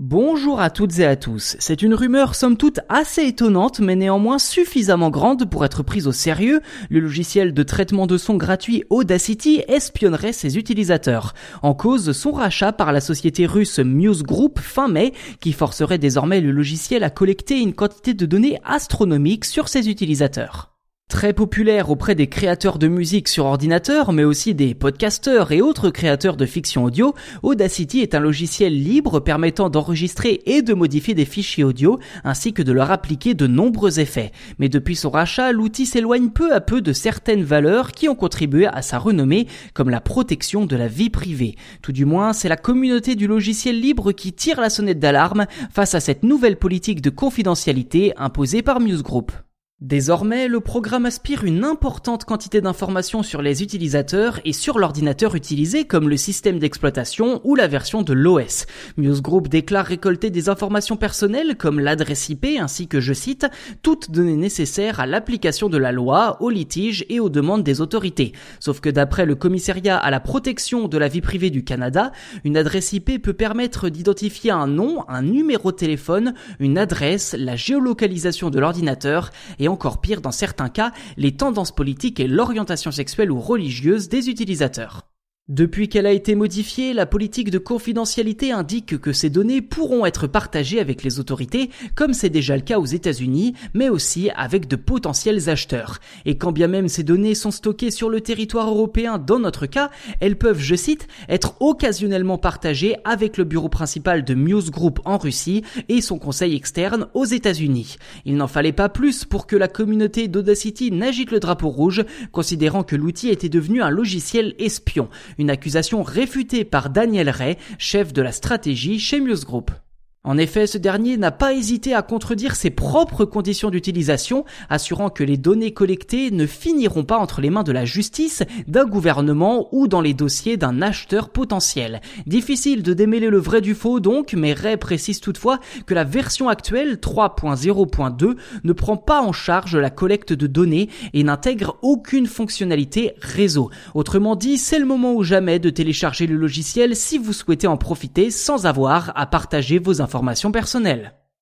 Bonjour à toutes et à tous. C'est une rumeur somme toute assez étonnante mais néanmoins suffisamment grande pour être prise au sérieux. Le logiciel de traitement de son gratuit Audacity espionnerait ses utilisateurs. En cause, son rachat par la société russe Muse Group fin mai qui forcerait désormais le logiciel à collecter une quantité de données astronomiques sur ses utilisateurs. Très populaire auprès des créateurs de musique sur ordinateur, mais aussi des podcasteurs et autres créateurs de fiction audio, Audacity est un logiciel libre permettant d'enregistrer et de modifier des fichiers audio, ainsi que de leur appliquer de nombreux effets. Mais depuis son rachat, l'outil s'éloigne peu à peu de certaines valeurs qui ont contribué à sa renommée, comme la protection de la vie privée. Tout du moins, c'est la communauté du logiciel libre qui tire la sonnette d'alarme face à cette nouvelle politique de confidentialité imposée par Muse Group. Désormais, le programme aspire une importante quantité d'informations sur les utilisateurs et sur l'ordinateur utilisé comme le système d'exploitation ou la version de l'OS. Muse Group déclare récolter des informations personnelles comme l'adresse IP ainsi que, je cite, toutes données nécessaires à l'application de la loi, aux litiges et aux demandes des autorités. Sauf que d'après le commissariat à la protection de la vie privée du Canada, une adresse IP peut permettre d'identifier un nom, un numéro de téléphone, une adresse, la géolocalisation de l'ordinateur encore pire dans certains cas, les tendances politiques et l'orientation sexuelle ou religieuse des utilisateurs. Depuis qu'elle a été modifiée, la politique de confidentialité indique que ces données pourront être partagées avec les autorités, comme c'est déjà le cas aux États-Unis, mais aussi avec de potentiels acheteurs. Et quand bien même ces données sont stockées sur le territoire européen dans notre cas, elles peuvent, je cite, être occasionnellement partagées avec le bureau principal de Muse Group en Russie et son conseil externe aux États-Unis. Il n'en fallait pas plus pour que la communauté d'Audacity n'agite le drapeau rouge, considérant que l'outil était devenu un logiciel espion une accusation réfutée par Daniel Ray, chef de la stratégie chez Muse Group. En effet, ce dernier n'a pas hésité à contredire ses propres conditions d'utilisation, assurant que les données collectées ne finiront pas entre les mains de la justice, d'un gouvernement ou dans les dossiers d'un acheteur potentiel. Difficile de démêler le vrai du faux donc, mais Ray précise toutefois que la version actuelle 3.0.2 ne prend pas en charge la collecte de données et n'intègre aucune fonctionnalité réseau. Autrement dit, c'est le moment ou jamais de télécharger le logiciel si vous souhaitez en profiter sans avoir à partager vos informations informations personnelles.